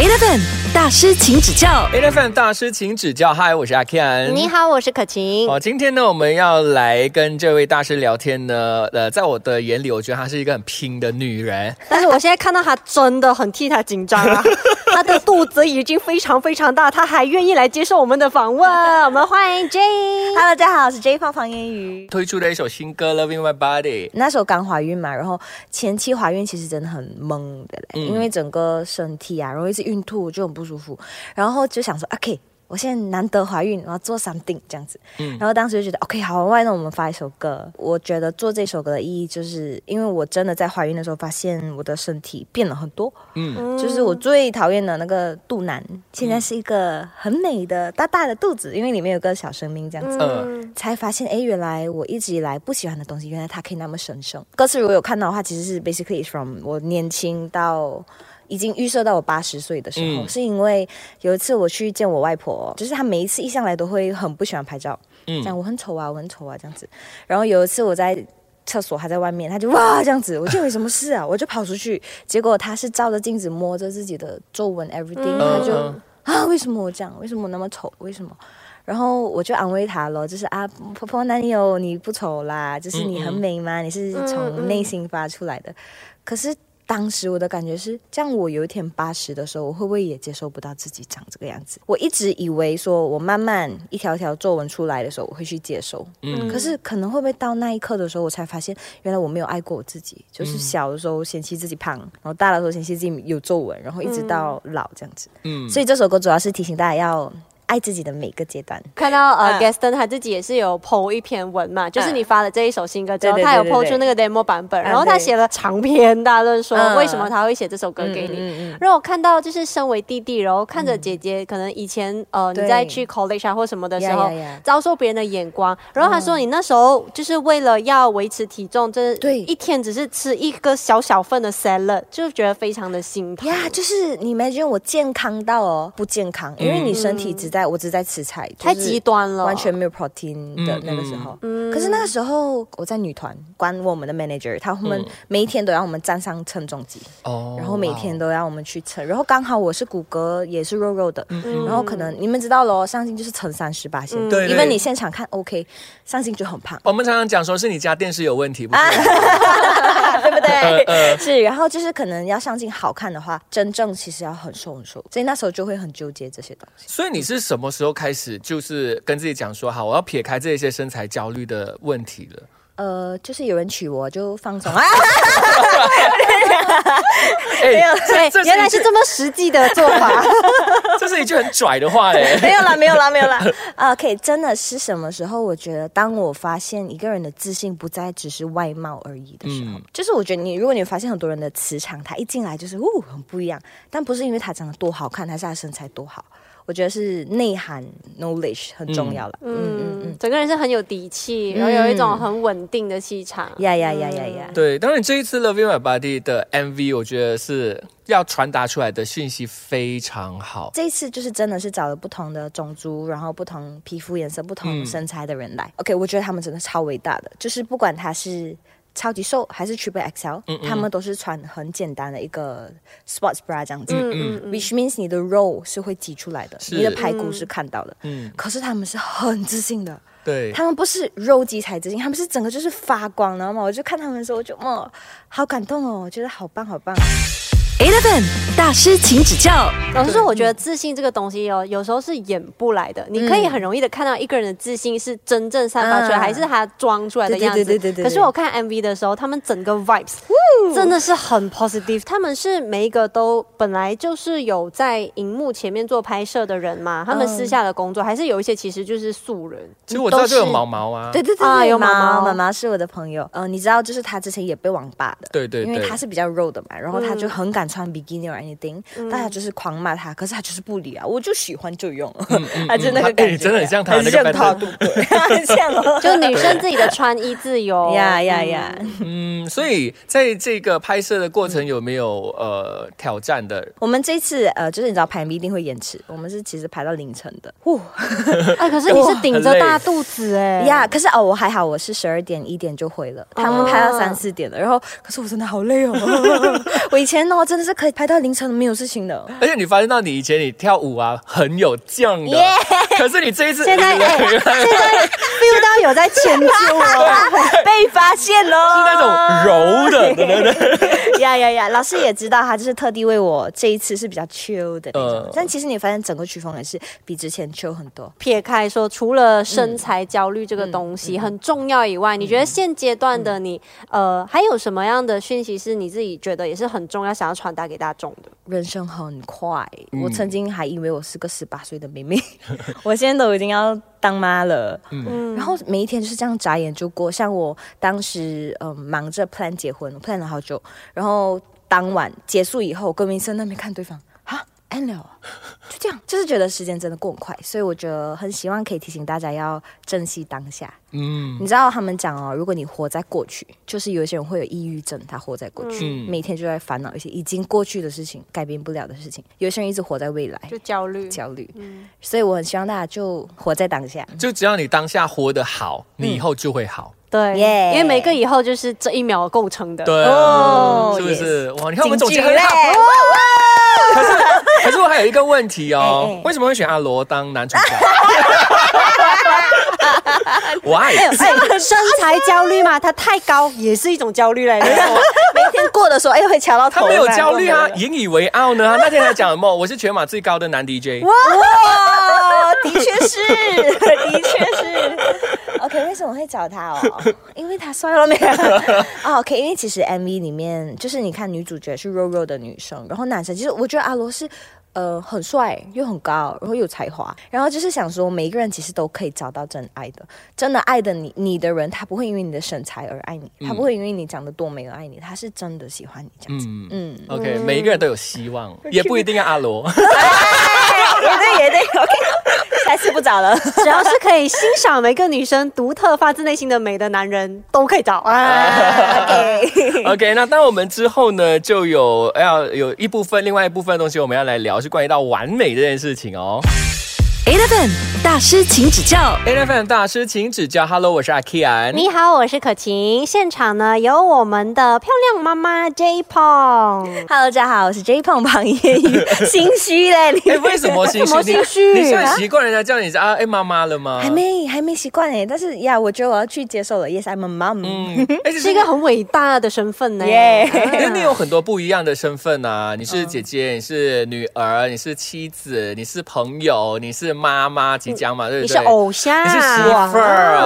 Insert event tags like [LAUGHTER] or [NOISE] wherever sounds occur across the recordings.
8 FM. 大师，请指教。A F M 大师，请指教。嗨，我是阿 Ken。你好，我是可晴。哦，今天呢，我们要来跟这位大师聊天呢。呃，在我的眼里，我觉得她是一个很拼的女人。[LAUGHS] 但是我现在看到她真的很替她紧张啊，[LAUGHS] 她的肚子已经非常非常大，她还愿意来接受我们的访问。我们欢迎 J。Hello，大家好，我是 J 放房言语。推出的一首新歌《Loving My Body》。那时候刚怀孕嘛，然后前期怀孕其实真的很懵的嘞，嗯因为整个身体啊，然后一直孕吐就很不舒服，然后就想说，OK，我现在难得怀孕，我要做 something 这样子，嗯然后当时就觉得，OK，好，那我们发一首歌。我觉得做这首歌的意义，就是因为我真的在怀孕的时候发现我的身体变了很多，嗯，就是我最讨厌的那个肚腩，现在是一个很美的大大的肚子，因为里面有个小生命这样子。嗯才发现，哎，原来我一直以来不喜欢的东西，原来它可以那么神圣。歌词如果有看到的话，其实是 basically from 我年轻到已经预设到我八十岁的时候，嗯是因为有一次我去见我外婆，就是她每一次一上来都会很不喜欢拍照，嗯这样我很丑啊，我很丑啊这样子。然后有一次我在。厕所，她在外面，她就哇这样子，[LAUGHS] 我就有什么事啊，我就跑出去，结果她是照着镜子摸着自己的皱纹 everything，、她就、嗯啊，为什么我这样？为什么我那么丑？为什么？然后我就安慰她咯，就是啊，婆婆哪里有你不丑啦，就是你很美嘛，你是从内心发出来的。可是当时我的感觉是，这样我有一天八十的时候，我会不会也接受不到自己长这个样子？我一直以为说我慢慢一条条皱纹出来的时候，我会去接受。嗯可是可能会不会到那一刻的时候，我才发现，原来我没有爱过我自己。就是小的时候嫌弃自己胖，然后大的时候嫌弃自己有皱纹，然后一直到老这样子。嗯，所以这首歌主要是提醒大家要爱自己的每个阶段。看到呃、嗯。Gaston 他自己也是有 PO 一篇文嘛，就是你发了这一首新歌之后，他有对 PO 出那个 demo 版本，嗯然后他写了长篇大论说嗯。为什么他会写这首歌给你。嗯让我看到就是身为弟弟，然后看着姐姐，可能以前呃你在去 college 啊或什么的时候遭受别人的眼光，然后他说你那时候就是为了要维持体重，这对。一天只是吃一个小小份的 salad，就觉得非常的心疼。呀就是你 imagine 我健康到哦不健康，因为你身体只在我只在吃菜，太就是极端了，完全没有 protein 的那个时候。嗯可是那个时候我在女团，管我们的 manager，他们嗯每一天都让我们站上称重机，哦然后每天都让我们去称，然后刚好我是骨骼也是肉肉的，嗯然后可能你们知道咯，上镜就是乘三十八线，因为你现场看 OK，上镜就很胖。我们常常讲说是你家电视有问题，不是？[LAUGHS] 对不对？呃是，然后就是可能要上镜好看的话，真正其实要很瘦很瘦，所以那时候就会很纠结这些东西。所以你是什么时候开始就是跟自己讲说，好，我要撇开这些身材焦虑的问题了？呃，就是有人娶我就放松啊，[LAUGHS] 哎，对，这原来是这么实际的做法。[LAUGHS] 这是一句很拽的话哎。[LAUGHS] 没有啦，没有啦，没有啦。啊 OK，真的是什么时候？我觉得当我发现一个人的自信不再只是外貌而已的时候，嗯就是我觉得你，如果你发现很多人的磁场，他一进来就是哦很不一样，但不是因为他长得多好看，还是他身材多好。我觉得是内涵 knowledge 很重要了。嗯嗯嗯嗯，整个人是很有底气，然后有一种很稳定的气场。呀呀呀呀呀！对，当然这一次《Loving My Body》的 MV，我觉得是要传达出来的讯息非常好。这一次就是真的是找了不同的种族，然后不同皮肤颜色、不同嗯身材的人来。OK，我觉得他们真的超伟大的，就是不管他是超级瘦还是 Triple XL，、嗯嗯他们都是穿很简单的一个 sports bra 这样子。嗯嗯 Which means 你的肉是会挤出来的，你的排骨是看到的。嗯，可是他们是很自信的，对。他们不是肉鸡才自信，他们是整个就是发光，然后嘛？我就看他们的时候，我就哦，好感动哦，我觉得好棒好棒。Eleven 大师，请指教。老师说，我觉得自信这个东西哦，有时候是演不来的。你可以嗯很容易的看到一个人的自信是真正散发出来，啊还是他装出来的对对样子。对对对对可是我看 MV 的时候，他们整个 vibes 真的是很 positive。他们是每一个都本来就是有在荧幕前面做拍摄的人嘛，他们私下的工作还是有一些其实就是素人。其实我知道就有毛毛啊，对对对对，啊有毛毛毛。毛毛是我的朋友，呃，你知道，就是他之前也被网霸的，对对对因为他是比较肉的嘛，然后他就很敢穿 bikini or anything，、大家就是狂骂他，可是他就是不理啊，我就喜欢就用，他就那个感觉，哎真的很像他很那个像他，pattern 对不对？[LAUGHS] 很像哦，就女生自己的穿衣自由。呀呀呀，嗯，所以在这这个拍摄的过程有没有呃挑战的？我们这次呃，就是你知道排名一定会延迟，我们是其实排到凌晨的。哇哎，可是 [LAUGHS] 你是顶着大肚子哎。呀，可是哦，我还好，我是十二点一点就回了，他们拍到三四点了，然后可是我真的好累哦，[LAUGHS] 我以前哦真的是可以拍到凌晨没有事情的。而且你发现到你以前你跳舞啊很有酱的，可是你这一次现在 [LAUGHS] 哎，现在 feel 到有在迁就哦，被发现喽，是那种柔的，对对对。呀呀呀！老师也知道，他就是特地为我这一次是比较 chill 的那种。但其实你发现整个曲风也是比之前 chill 很多。撇开说，除了身材焦虑这个东西很重要以外，你觉得现阶段的你，呃，还有什么样的讯息是你自己觉得也是很重要，想要传达给大众的？人生很快，我曾经还以为我是个十八岁的妹妹，[LAUGHS] 我现在都已经要当妈了。嗯，然后每一天就是这样眨眼就过。像我当时，嗯，忙着 plan 结婚，plan 了好久，然后当晚结束以后，跟明生那边看对方。安了，就这样，[LAUGHS] 就是觉得时间真的过很快，所以我觉得很希望可以提醒大家要珍惜当下。嗯，你知道他们讲哦，如果你活在过去，就是有些人会有抑郁症，他活在过去，每天就在烦恼一些已经过去的事情，改变不了的事情。有些人一直活在未来，就焦虑，焦虑。嗯，所以我很希望大家就活在当下，就只要你当下活得好，你以后就会好。对，因为每个以后就是这一秒构成的。对，是不是？哇，你看我们总结很好。可是，[LAUGHS] 可是我还有一个问题哦，为什么会选阿罗当男主角？[LAUGHS] 我爱身材焦虑嘛，他太高也是一种焦虑嘞。每天过的时候，哎，会瞧到头。他没有焦虑啊，引以为傲呢。那天还讲什么？我是全马最高的男 DJ。哇，[LAUGHS] 的确是，[LAUGHS] 的确是。OK，为什么会找他哦？[LAUGHS] 因为他帅了没有？OK，因为其实 MV 里面就是你看女主角是肉肉的女生，然后男生其实我觉得阿罗是。呃，很帅又很高，然后有才华，然后就是想说，每一个人其实都可以找到真爱的，真的爱的你，你的人他不会因为你的身材而爱你，他不会因为你长得多美而爱你，他是真的喜欢你这样子。嗯，OK，每一个人都有希望，也不一定要阿罗。也对，也对，OK，[LAUGHS] 下次不找了，只要是可以欣赏每个女生独特发自内心的美的男人，都可以找。[LAUGHS] OK，OK，那当我们之后呢，就有要有一部分，另外一部分东西，我们要来聊。是关于到完美这件事情哦。Eleven 大师，请指教。Eleven 大师，请指教。Hello，我是阿 Kian。你好，我是可晴。现场呢有我们的漂亮妈妈 J Pong。Hello，大家好，我是 J Pong 庞艳宇。心虚嘞，你 [LAUGHS] 为什么心虚？心虚？你现在习惯人家叫你啊哎妈妈了吗？还没，还没习惯哎。但是呀，我觉得我要去接受了。Yes，I'm a mom。嗯，[LAUGHS] 是一个很伟大的身份呢。耶，因为你有很多不一样的身份啊。你是姐姐，你是女儿，你是妻子，你是朋友，你是妈妈。即将嘛，对不对？你是偶像，你是媳妇儿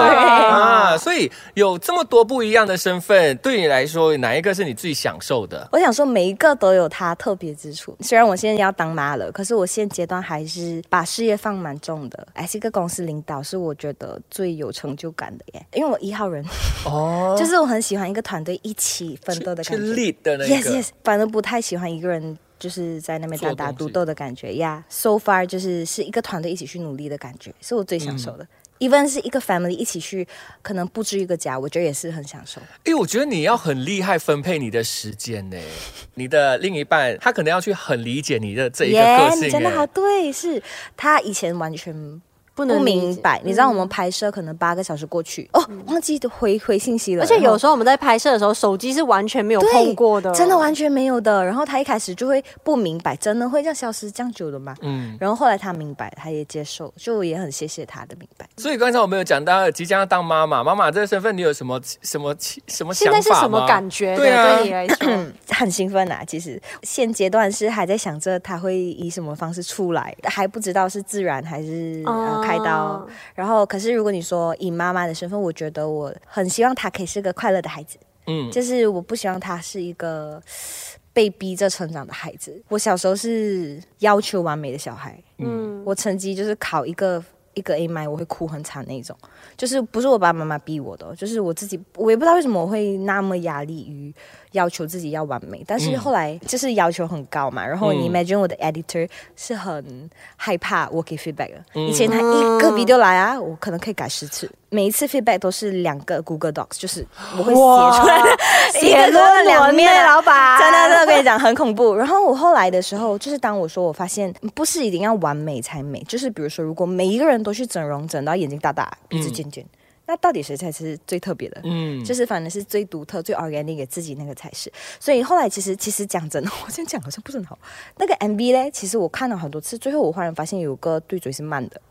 啊，所以有这么多不一样的身份，对你来说，哪一个是你最享受的？我想说，每一个都有它特别之处。虽然我现在要当妈了，可是我现阶段还是把事业放蛮重的。哎，是一个公司领导，是我觉得最有成就感的耶。因为我一号人哦，[LAUGHS] 就是我很喜欢一个团队一起奋斗的感觉，lead 的那个。Yes, yes，反正不太喜欢一个人。就是在那边打打独斗的感觉呀，so far 就是是一个团队一起去努力的感觉，是我最享受的。even 是一个 family 一起去，可能布置一个家，我觉得也是很享受。因为，我觉得你要很厉害分配你的时间呢。[LAUGHS] 你的另一半他可能要去很理解你的这一个个性。真的好对，是他以前完全。不能明白，你知道我们拍摄可能八个小时过去哦，忘记回回信息了。而且有时候我们在拍摄的时候，手机是完全没有碰过的，真的完全没有的。然后他一开始就会不明白，真的会这样消失这样久的吗？嗯。然后后来他明白，他也接受，就也很谢谢他的明白。所以刚才我们有讲到即将要当妈妈，妈妈这个身份，你有什么什么什么想法现在是什么感觉？对啊，对你来说 [COUGHS] 很兴奋啊。其实现阶段是还在想着他会以什么方式出来，还不知道是自然还是呃。开刀，然后可是如果你说以妈妈的身份，我觉得我很希望他可以是个快乐的孩子，嗯，就是我不希望他是一个被逼着成长的孩子。我小时候是要求完美的小孩，嗯，我成绩就是考一个一个 A 麦我会哭很惨那种，就是不是我爸爸妈妈逼我的，就是我自己，我也不知道为什么我会那么压力于。要求自己要完美，但是后来就是要求很高嘛。然后你 imagine 我的 editor 是很害怕我给 feedback 的。以前他一个 video 来啊，我可能可以改十次。每一次 feedback 都是两个 Google Docs，就是我会写出来，[LAUGHS] 写了两面，老板，真的真的跟你讲很恐怖。然后我后来的时候，就是当我说我发现不是一定要完美才美，就是比如说如果每一个人都去整容，整到眼睛大大、鼻子尖尖。那到底谁才是最特别的？嗯，就是反正是最独特、最 organic 给自己那个才是。所以后来其实其实讲真的，[LAUGHS] 我这样讲好像不是很好。那个 MV 呢，其实我看了很多次，最后我忽然发现有个对嘴是慢的。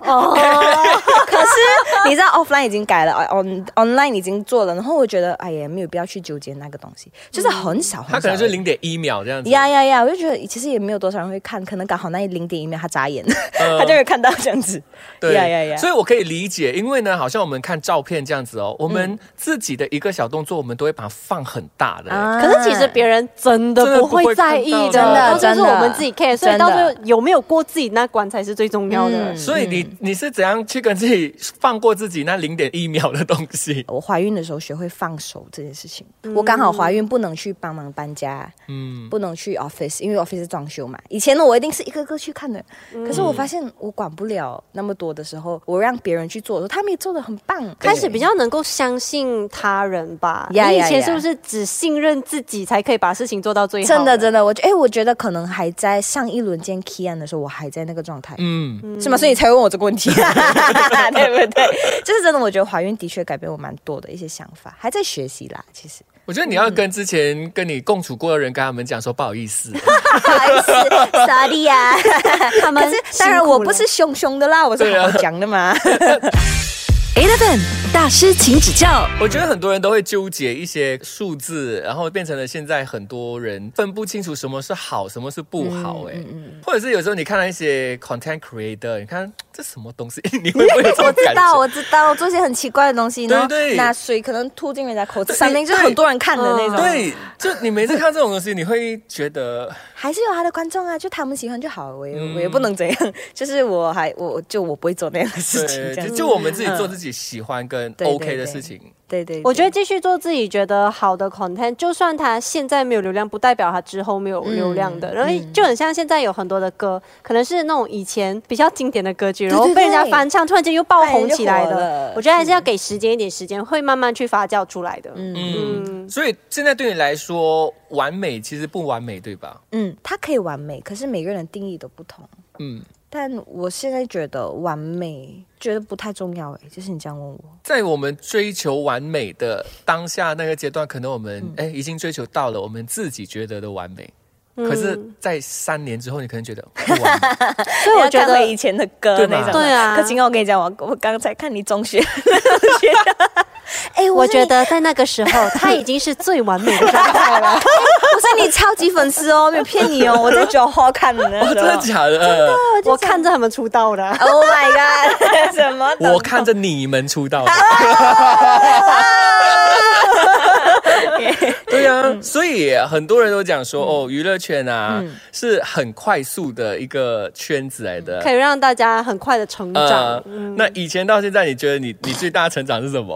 哦，[LAUGHS] 可是你知道 offline 已经改了，on online 已经做了，然后我觉得哎呀，没有必要去纠结那个东西，就是很少很少。它可能是零点一秒这样子。呀呀呀！我就觉得其实也没有多少人会看，可能刚好那零点一秒他眨眼，[LAUGHS] 他就会看到这样子。对呀呀呀！所以我可以理解，因为呢，好像我们看照片。这样子哦，我们自己的一个小动作，我们都会把它放很大的。可是其实别人真的不会在意的，真的，真的是我们自己 care。所以到最后有没有过自己那关才是最重要的。所以你你是怎样去跟自己放过自己那零点一秒的东西？[LAUGHS] 我怀孕的时候学会放手这件事情。我刚好怀孕不能去帮忙搬家，嗯，不能去 office，因为 office 装修嘛。以前呢，我一定是一个个去看的。可是我发现我管不了那么多的时候，我让别人去做的时候，他们也做的很棒。开始比。比较能够相信他人吧？你以前是不是只信任自己才可以把事情做到最好？真的，真的，我觉哎，我觉得可能还在上一轮见 Kian 的时候，我还在那个状态，嗯，是吗？所以你才问我这个问题，[LAUGHS] 对不对？就是真的，我觉得怀孕的确改变我蛮多的一些想法，还在学习啦。其实，我觉得你要跟之前跟你共处过的人跟他们讲说不好意思，不好意思，sorry [LAUGHS] 呀，他们当然我不是凶凶的啦，我是好好讲的嘛。Eleven 大师，请指教。我觉得很多人都会纠结一些数字，然后变成了现在很多人分不清楚什么是好，什么是不好。哎，或者是有时候你看到一些 content creator，你看这什么东西，[LAUGHS] 你会不会有这种？我知道，我知道，做些很奇怪的东西，对对，拿水可能吐进人家口子上面，就是很多人看的那种。对，就你每次看这种东西，你会觉得还是有他的观众啊，就他们喜欢就好，我也我也不能怎样，[LAUGHS] 就是我还我就我不会做那样的事情，就就我们自己做自己喜欢跟 OK 的事情，对对，我觉得继续做自己觉得好的 content，就算他现在没有流量，不代表他之后没有流量的。然后就很像现在有很多的歌，可能是那种以前比较经典的歌曲，然后被人家翻唱，突然间又爆红起来的。我觉得还是要给时间一点时间，会慢慢去发酵出来的。嗯，所以现在对你来说，完美其实不完美，对吧？嗯，它可以完美，可是每个人定义都不同。嗯。但我现在觉得完美，觉得不太重要哎。就是你这样问我，在我们追求完美的当下那个阶段，可能我们哎已经追求到了我们自己觉得的完美。可是，在三年之后，你可能觉得不完美。[LAUGHS] 所以我觉得以前的歌那种，对啊。可今天我跟你讲，我我刚才看你中学。[LAUGHS] [LAUGHS] 哎，我觉得在那个时候，他已经是最完美的状态了。不是你超级粉丝哦，没有骗你哦，我在九号看的，[LAUGHS] 真的假的？真的，我看着他们出道的。[LAUGHS] Oh my god！什么？我看着你们出道的。[LAUGHS] 对呀，所以很多人都讲说，哦，娱乐圈啊是很快速的一个圈子来的，可以让大家很快的成长。那以前到现在，你觉得你你最大的成长是什么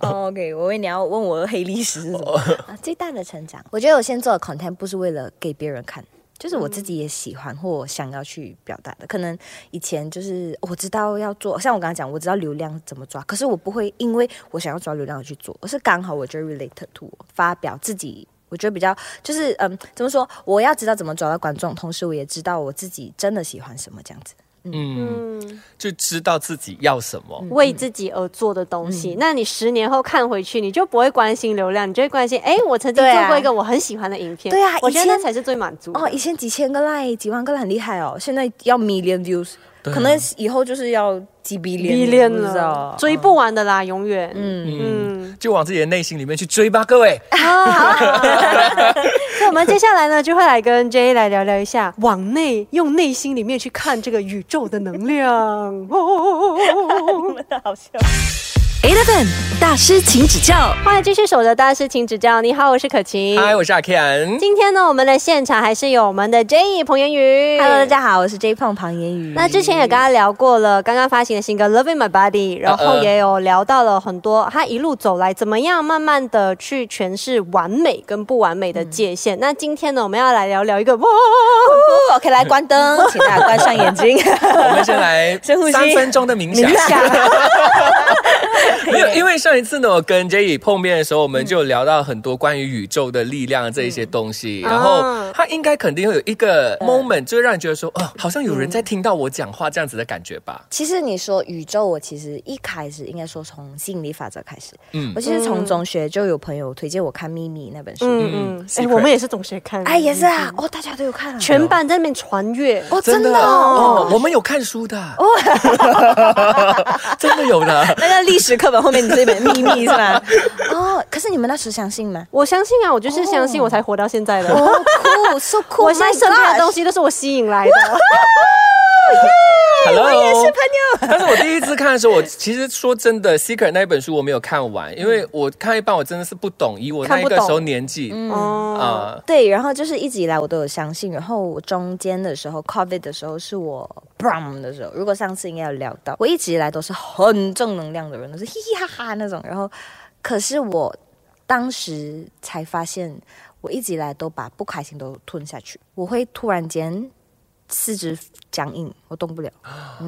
？OK，我问你要问我的黑历史是什么？最大的成长，我觉得我先做的 content 不是为了给别人看。就是我自己也喜欢或想要去表达的，可能以前就是我知道要做，像我刚才讲，我知道流量怎么抓，可是我不会因为我想要抓流量而去做，而是刚好我就 relate to 发表自己，我觉得比较就是嗯，怎么说？我要知道怎么抓到观众，同时我也知道我自己真的喜欢什么这样子。嗯，就知道自己要什么，为自己而做的东西。那你十年后看回去，你就不会关心流量，你就会关心，哎，我曾经做过一个我很喜欢的影片。对啊，我觉得那才是最满足。哦，以前几千个 like，几万个很厉害哦，现在要 million views。可能以后就是要几 billion 了，追不完的啦，永远。嗯嗯，就往自己的内心里面去追吧，各位。那我们接下来呢，就会来跟 J 来聊聊一下，[LAUGHS] 往内用内心里面去看这个宇宙的能量。[LAUGHS] 哦好笑。Eleven 大师，请指教。欢迎继续守着大师，请指教。你好，我是可晴。嗨，我是阿 Ken。今天呢，我们的现场还是有我们的 J 彭言宇。Hello，大家好，我是 J 胖庞言宇。那之前也跟他聊过了，刚刚发行的新歌《Loving My Body》，然后也有聊到了很多他一路走来怎么样，慢慢的去诠释完美跟不完美的界限。那今天呢，我们要来聊聊一个哇，OK，来关灯，请大家关上眼睛。[LAUGHS] 我们先来 [LAUGHS] 深呼吸三分钟的冥想。[LAUGHS] 没有，因为上一次呢，我跟 Jay 碰面的时候，我们就聊到很多关于宇宙的力量这一些东西，然后他应该肯定会有一个 moment，就会让你觉得说，哦，好像有人在听到我讲话这样子的感觉吧。其实你说宇宙，我其实一开始应该说从吸引力法则开始。嗯，我其实从中学就有朋友推荐我看《秘密》那本书。嗯嗯，哎，我们也是中学看，哎，也是啊，哦，大家都有看，啊。全班在那边传阅，哦，真的？哦，我们有看书的，哦，[LAUGHS] 真的有的，[LAUGHS] 那个历史课本后面你这本《秘密》是吧？[LAUGHS] 哦，可是你们那时相信吗？我相信啊，我就是相信，我才活到现在的。哦，酷，so cool，[LAUGHS] 我现在身边的东西都是我吸引来的。[LAUGHS] Hello，我也是朋友。但是我第一次看的时候，我其实说真的，《Secret》那一本书我没有看完，因为我看一半，我真的是不懂。以我那个时候年纪，啊，对，然后就是一直以来我都有相信。然后我中间的时候，COVID 的时候是我 Brom 的时候。如果上次应该有聊到，我一直以来都是很正能量的人，都是嘻嘻哈哈那种。然后，可是我当时才发现，我一直以来都把不开心都吞下去，我会突然间。四肢僵硬，我动不了，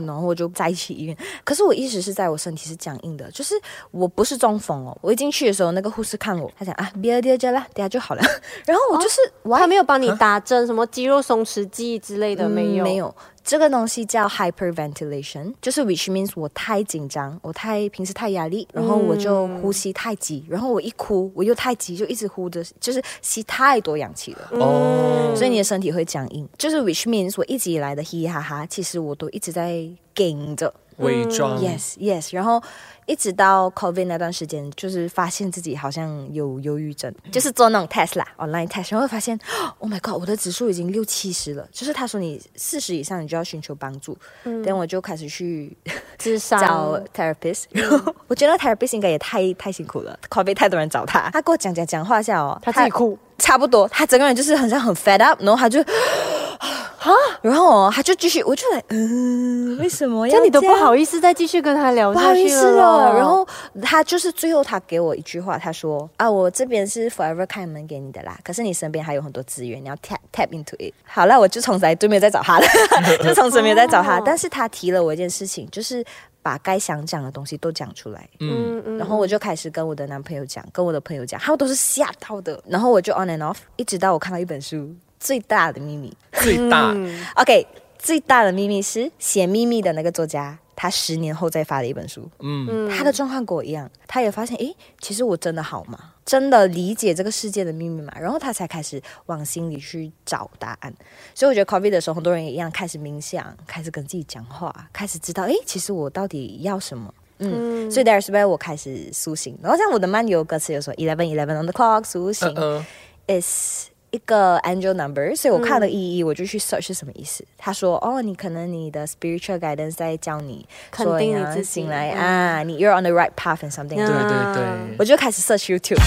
然后我就在一起医院。可是我一直是在我身体是僵硬的，就是我不是中风哦。我一进去的时候，那个护士看我，他讲啊，别别加啦，等下就好了。[LAUGHS] 然后我就是，他没有帮你打针，什么肌肉松弛剂之类的没有，没有。这个东西叫 hyperventilation，就是 which means 我太紧张，我太平时太压力，然后我就呼吸太急，然后我一哭我又太急，就一直呼着，就是吸太多氧气了。哦，所以你的身体会僵硬，就是 which means 我一直以来的嘻嘻哈哈，其实我都一直在顶着。伪装，yes yes，然后一直到 COVID 那段时间，就是发现自己好像有忧郁症，就是做那种 test 啦，online test，然后发现，Oh my god，我的指数已经六七十了，就是他说你四十以上你就要寻求帮助，嗯，等我就开始去找 therapist，然后我觉得 therapist 应该也太太辛苦了，COVID 太多人找他，他跟我讲讲讲话下哦，他自己哭，差不多，他整个人就是好像很 fed up，然后他就。啊，然后他就继续，我就来，嗯，[LAUGHS] 为什么？这你都不好意思再继续跟他聊下去了。然后他就是最后他给我一句话，他说啊，我这边是 forever 开门给你的啦，可是你身边还有很多资源，你要 tap tap into it。好了，我就从此就没有再找他了，[LAUGHS] 就从此没有再找他。但是他提了我一件事情，就是把该想讲的东西都讲出来。嗯嗯。然后我就开始跟我的男朋友讲，跟我的朋友讲，他们都是吓到的。然后我就 on and off，一直到我看到一本书。最大的秘密，最大，OK，最大的秘密是写秘密的那个作家，他十年后再发的一本书。嗯，他的状况跟我一样，他也发现，诶，其实我真的好吗？真的理解这个世界的秘密吗？然后他才开始往心里去找答案。所以我觉得 COVID 的时候，很多人也一样开始冥想，开始跟自己讲话，开始知道，诶，其实我到底要什么？嗯，所以 There's where 我开始苏醒。然后像我的漫游歌词有说 Eleven Eleven on the clock 苏醒，is 一个 angel number，所以我看了意义，我就去 search 是什么意思。他说：“哦，你可能你的 spiritual guidance 在教你，肯定你自己来啊，你 you're on the right path and something。”对对对，我就开始 search YouTube。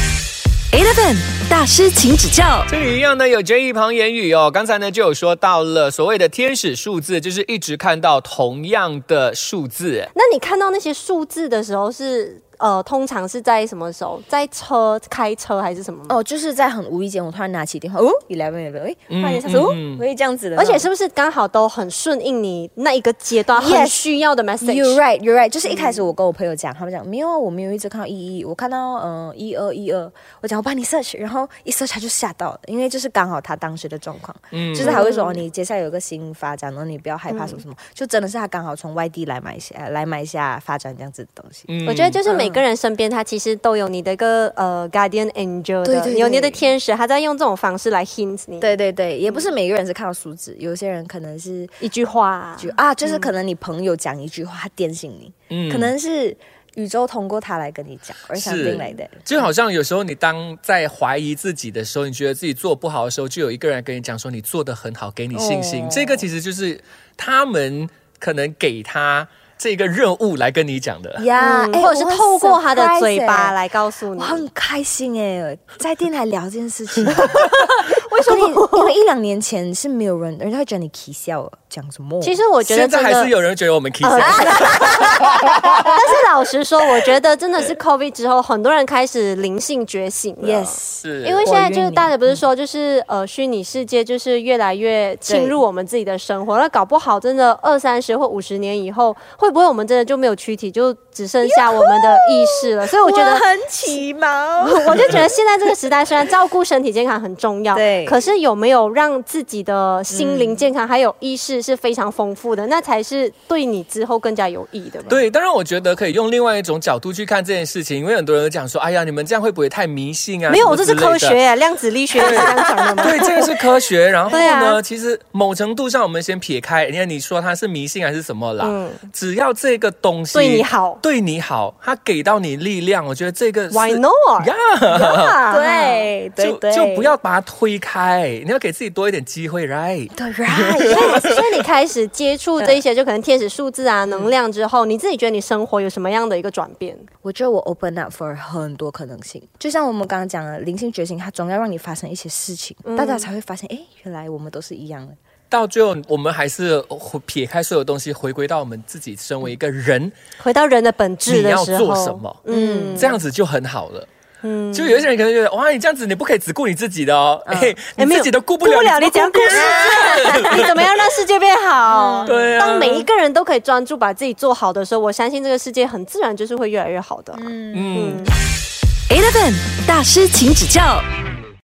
Eleven 大师请指教。这里一样呢，有 J 一旁言语哦。刚才呢就有说到了所谓的天使数字，就是一直看到同样的数字。那你看到那些数字的时候是？呃，通常是在什么时候？在车开车还是什么？哦，就是在很无意间，我突然拿起电话，哦，eleven eleven，哎，发现他说，哦，可以这样子的。而且是不是刚好都很顺应你那一个阶段很需要的 message？You're right, you're right。就是一开始我跟我朋友讲，他们讲没有，我没有一直看到一一，我看到嗯一二一二，我讲我帮你 search，然后一 search 他就吓到了，因为就是刚好他当时的状况，嗯，就是还会说你接下来有个新发展，然后你不要害怕什么什么，就真的是他刚好从外地来买下来买下发展这样子的东西。我觉得就是每。每个人身边，他其实都有你的一个呃 guardian angel 的，有你的天使，他在用这种方式来 hint 你。对对对，也不是每个人是看到数字，有些人可能是一句话，就啊，就是可能你朋友讲一句话，他点醒你，嗯，可能是宇宙通过他来跟你讲，而想进来的。就好像有时候你当在怀疑自己的时候，你觉得自己做不好的时候，就有一个人跟你讲说你做的很好，给你信心。这个其实就是他们可能给他。这个任务来跟你讲的。呀，或者是透过他的嘴巴来告诉你，我很开心哎，在电台聊这件事情，[LAUGHS] 为什么？因为一两年前是没有人，人家会觉得你奇笑讲什么？其实我觉得现在还是有人觉得我们 kiss，、[LAUGHS] 但是老实说，我觉得真的是 COVID 之后，很多人开始灵性觉醒了。yes，是因为现在就是大家不是说，就是呃，虚拟世界就是越来越侵入我们自己的生活，那搞不好真的二三十或五十年以后，会不会我们真的就没有躯体，就只剩下我们的意识了？所以我觉得很奇毛。[LAUGHS] 我就觉得现在这个时代，虽然照顾身体健康很重要，对可是有没有让自己的心灵健康还有意识是非常丰富的，那才是对你之后更加有益的嘛。对，当然我觉得可以用另外一种角度去看这件事情，因为很多人都讲说，哎呀，你们这样会不会太迷信啊？没有，这是科学耶，量子力学是这样讲的吗？[LAUGHS] 对，这个是科学。然后呢，啊其实某程度上，我们先撇开，你看你说它是迷信还是什么啦？嗯只要这个东西对你好对你好，它给到你力量，我觉得这个是 Why not？[LAUGHS] 对对对，就就不要把它推开，你要给自己多一点机会，right？对 right。所以 [LAUGHS] 你开始接触这一些，就可能天使数字啊、能量之后，你自己觉得你生活有什么样的一个转变？我觉得我 open up for 很多可能性，就像我们刚刚讲的，灵性觉醒，它总要让你发生一些事情，大家才会发现，哎，原来我们都是一样的。到最后，我们还是撇开所有东西，回归到我们自己身为一个人，回到人的本质你要的时候，做什么？嗯，这样子就很好了。嗯，就有一些人可能觉得，哇，你这样子你不可以只顾你自己的哦，[LAUGHS] 哎、你自己都顾不了，顾不了，你怎么顾讲故事，[LAUGHS] 你怎么样让世界变好？[LAUGHS] 对啊。当每一个人都可以专注把自己做好的时候，我相信这个世界很自然就是会越来越好的。嗯。Eleven 大师，请指教。